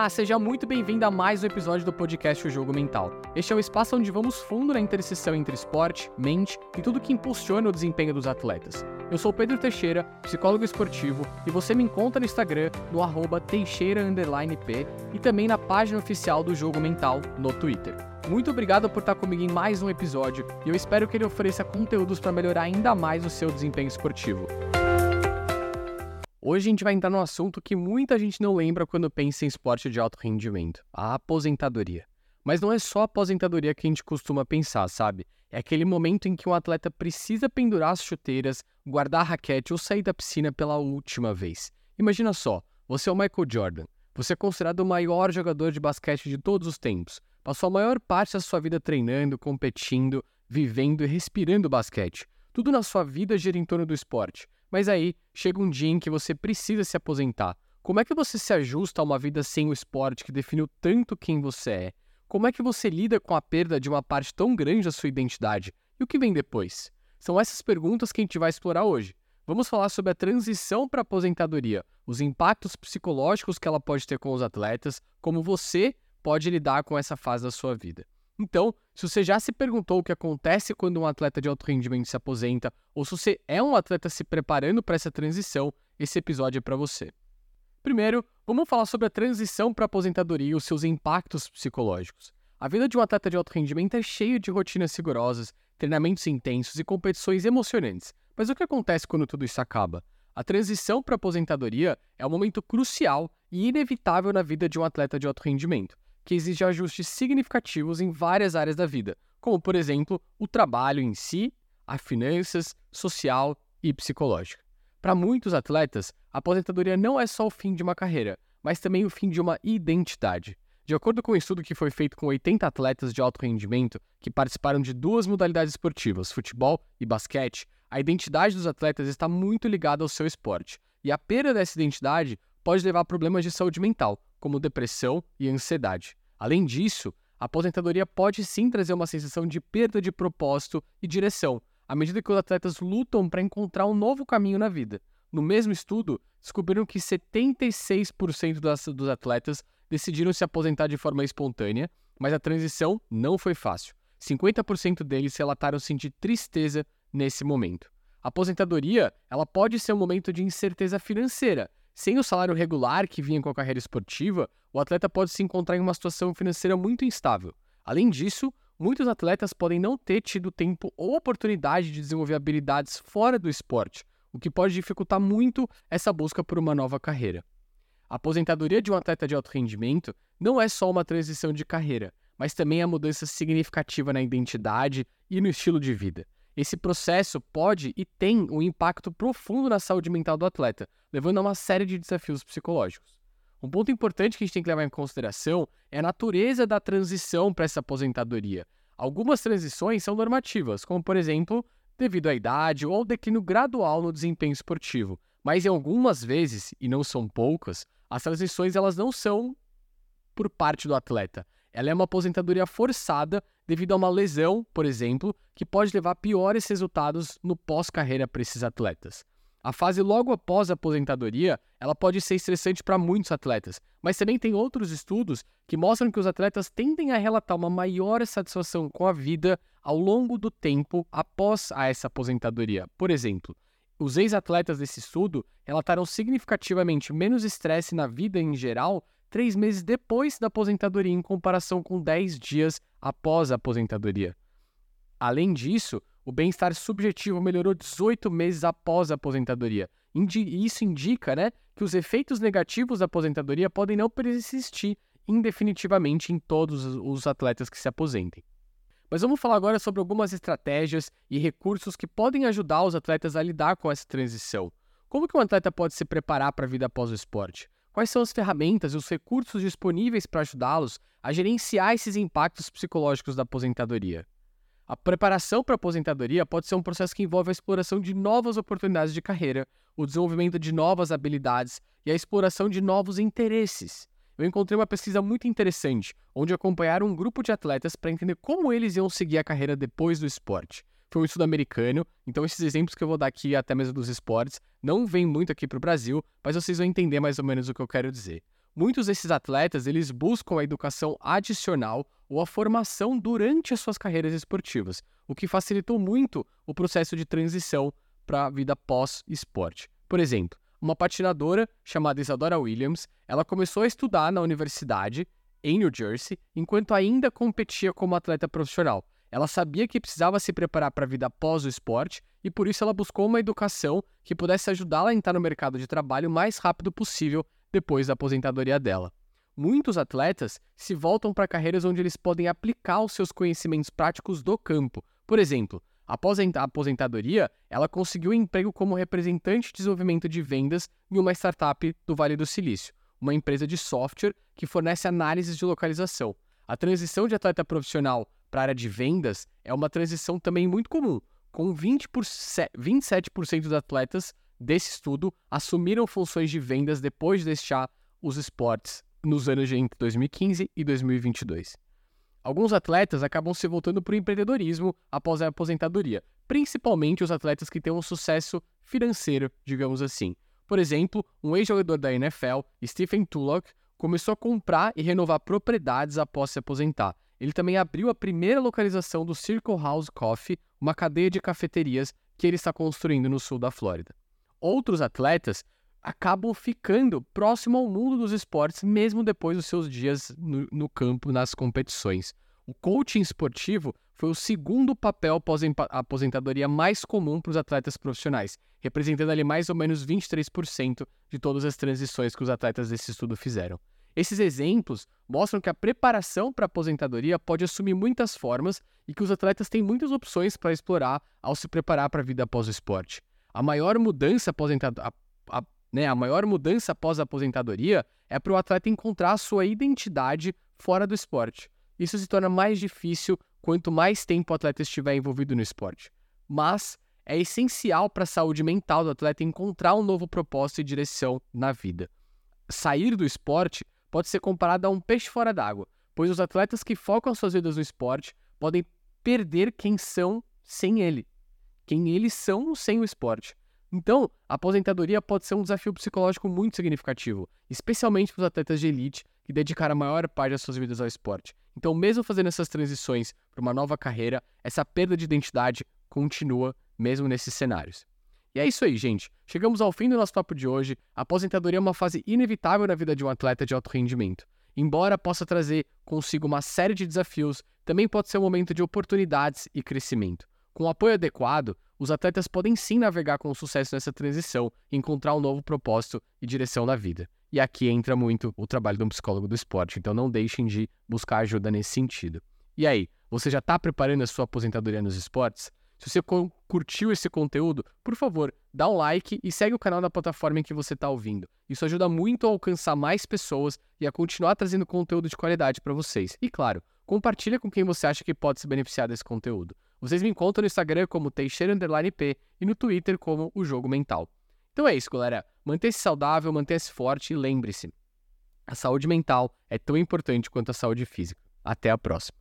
Olá, seja muito bem-vindo a mais um episódio do podcast O Jogo Mental. Este é o espaço onde vamos fundo na interseção entre esporte, mente e tudo que impulsiona o desempenho dos atletas. Eu sou Pedro Teixeira, psicólogo esportivo, e você me encontra no Instagram no arroba teixeira_p e também na página oficial do Jogo Mental no Twitter. Muito obrigado por estar comigo em mais um episódio e eu espero que ele ofereça conteúdos para melhorar ainda mais o seu desempenho esportivo. Hoje a gente vai entrar num assunto que muita gente não lembra quando pensa em esporte de alto rendimento: a aposentadoria. Mas não é só a aposentadoria que a gente costuma pensar, sabe? É aquele momento em que um atleta precisa pendurar as chuteiras, guardar a raquete ou sair da piscina pela última vez. Imagina só, você é o Michael Jordan. Você é considerado o maior jogador de basquete de todos os tempos. Passou a maior parte da sua vida treinando, competindo, vivendo e respirando basquete. Tudo na sua vida gira em torno do esporte. Mas aí chega um dia em que você precisa se aposentar. Como é que você se ajusta a uma vida sem o esporte que definiu tanto quem você é? Como é que você lida com a perda de uma parte tão grande da sua identidade? E o que vem depois? São essas perguntas que a gente vai explorar hoje. Vamos falar sobre a transição para a aposentadoria, os impactos psicológicos que ela pode ter com os atletas, como você pode lidar com essa fase da sua vida. Então, se você já se perguntou o que acontece quando um atleta de alto rendimento se aposenta, ou se você é um atleta se preparando para essa transição, esse episódio é para você. Primeiro, vamos falar sobre a transição para a aposentadoria e os seus impactos psicológicos. A vida de um atleta de alto rendimento é cheia de rotinas rigorosas, treinamentos intensos e competições emocionantes. Mas o que acontece quando tudo isso acaba? A transição para a aposentadoria é um momento crucial e inevitável na vida de um atleta de alto rendimento que exige ajustes significativos em várias áreas da vida, como, por exemplo, o trabalho em si, as finanças, social e psicológica. Para muitos atletas, a aposentadoria não é só o fim de uma carreira, mas também o fim de uma identidade. De acordo com um estudo que foi feito com 80 atletas de alto rendimento que participaram de duas modalidades esportivas, futebol e basquete, a identidade dos atletas está muito ligada ao seu esporte, e a perda dessa identidade pode levar a problemas de saúde mental, como depressão e ansiedade. Além disso, a aposentadoria pode sim trazer uma sensação de perda de propósito e direção, à medida que os atletas lutam para encontrar um novo caminho na vida. No mesmo estudo, descobriram que 76% dos atletas decidiram se aposentar de forma espontânea, mas a transição não foi fácil. 50% deles relataram sentir tristeza nesse momento. A aposentadoria, ela pode ser um momento de incerteza financeira, sem o salário regular que vinha com a carreira esportiva, o atleta pode se encontrar em uma situação financeira muito instável. Além disso, muitos atletas podem não ter tido tempo ou oportunidade de desenvolver habilidades fora do esporte, o que pode dificultar muito essa busca por uma nova carreira. A aposentadoria de um atleta de alto rendimento não é só uma transição de carreira, mas também a mudança significativa na identidade e no estilo de vida. Esse processo pode e tem um impacto profundo na saúde mental do atleta, levando a uma série de desafios psicológicos. Um ponto importante que a gente tem que levar em consideração é a natureza da transição para essa aposentadoria. Algumas transições são normativas, como por exemplo, devido à idade ou ao declínio gradual no desempenho esportivo. Mas em algumas vezes, e não são poucas, as transições elas não são por parte do atleta. Ela é uma aposentadoria forçada devido a uma lesão, por exemplo, que pode levar a piores resultados no pós-carreira para esses atletas. A fase logo após a aposentadoria, ela pode ser estressante para muitos atletas, mas também tem outros estudos que mostram que os atletas tendem a relatar uma maior satisfação com a vida ao longo do tempo após essa aposentadoria. Por exemplo, os ex-atletas desse estudo relataram significativamente menos estresse na vida em geral três meses depois da aposentadoria, em comparação com 10 dias após a aposentadoria. Além disso, o bem-estar subjetivo melhorou 18 meses após a aposentadoria. Isso indica né, que os efeitos negativos da aposentadoria podem não persistir indefinitivamente em todos os atletas que se aposentem. Mas vamos falar agora sobre algumas estratégias e recursos que podem ajudar os atletas a lidar com essa transição. Como que um atleta pode se preparar para a vida após o esporte? Quais são as ferramentas e os recursos disponíveis para ajudá-los a gerenciar esses impactos psicológicos da aposentadoria? A preparação para a aposentadoria pode ser um processo que envolve a exploração de novas oportunidades de carreira, o desenvolvimento de novas habilidades e a exploração de novos interesses. Eu encontrei uma pesquisa muito interessante, onde acompanharam um grupo de atletas para entender como eles iam seguir a carreira depois do esporte foi um estudo americano, então esses exemplos que eu vou dar aqui, até mesmo dos esportes, não vêm muito aqui para o Brasil, mas vocês vão entender mais ou menos o que eu quero dizer. Muitos desses atletas, eles buscam a educação adicional ou a formação durante as suas carreiras esportivas, o que facilitou muito o processo de transição para a vida pós-esporte. Por exemplo, uma patinadora chamada Isadora Williams, ela começou a estudar na universidade em New Jersey, enquanto ainda competia como atleta profissional. Ela sabia que precisava se preparar para a vida após o esporte e por isso ela buscou uma educação que pudesse ajudá-la a entrar no mercado de trabalho o mais rápido possível depois da aposentadoria dela. Muitos atletas se voltam para carreiras onde eles podem aplicar os seus conhecimentos práticos do campo. Por exemplo, após a aposentadoria, ela conseguiu um emprego como representante de desenvolvimento de vendas em uma startup do Vale do Silício uma empresa de software que fornece análises de localização. A transição de atleta profissional para a área de vendas é uma transição também muito comum, com 20 por 27% dos atletas desse estudo assumiram funções de vendas depois de deixar os esportes nos anos de 2015 e 2022. Alguns atletas acabam se voltando para o empreendedorismo após a aposentadoria, principalmente os atletas que têm um sucesso financeiro, digamos assim. Por exemplo, um ex-jogador da NFL, Stephen Tullock, começou a comprar e renovar propriedades após se aposentar. Ele também abriu a primeira localização do Circle House Coffee, uma cadeia de cafeterias que ele está construindo no sul da Flórida. Outros atletas acabam ficando próximo ao mundo dos esportes mesmo depois dos seus dias no, no campo nas competições. O coaching esportivo foi o segundo papel pós-aposentadoria mais comum para os atletas profissionais, representando ali mais ou menos 23% de todas as transições que os atletas desse estudo fizeram. Esses exemplos mostram que a preparação para a aposentadoria pode assumir muitas formas e que os atletas têm muitas opções para explorar ao se preparar para a vida após o esporte. A maior mudança a, né, a maior mudança após a aposentadoria é para o atleta encontrar a sua identidade fora do esporte. Isso se torna mais difícil quanto mais tempo o atleta estiver envolvido no esporte. Mas é essencial para a saúde mental do atleta encontrar um novo propósito e direção na vida. Sair do esporte pode ser comparado a um peixe fora d'água, pois os atletas que focam suas vidas no esporte podem perder quem são sem ele, quem eles são sem o esporte. Então, a aposentadoria pode ser um desafio psicológico muito significativo, especialmente para os atletas de elite que dedicaram a maior parte das suas vidas ao esporte. Então, mesmo fazendo essas transições para uma nova carreira, essa perda de identidade continua mesmo nesses cenários. E é isso aí, gente. Chegamos ao fim do nosso papo de hoje. A aposentadoria é uma fase inevitável na vida de um atleta de alto rendimento. Embora possa trazer consigo uma série de desafios, também pode ser um momento de oportunidades e crescimento. Com o apoio adequado, os atletas podem sim navegar com sucesso nessa transição e encontrar um novo propósito e direção na vida. E aqui entra muito o trabalho de um psicólogo do esporte, então não deixem de buscar ajuda nesse sentido. E aí, você já está preparando a sua aposentadoria nos esportes? Se você curtiu esse conteúdo, por favor, dá um like e segue o canal da plataforma em que você está ouvindo. Isso ajuda muito a alcançar mais pessoas e a continuar trazendo conteúdo de qualidade para vocês. E claro, compartilha com quem você acha que pode se beneficiar desse conteúdo. Vocês me encontram no Instagram como Teixeira_P e no Twitter como O Jogo Mental. Então é isso, galera. Mantenha-se saudável, mantenha-se forte e lembre-se: a saúde mental é tão importante quanto a saúde física. Até a próxima.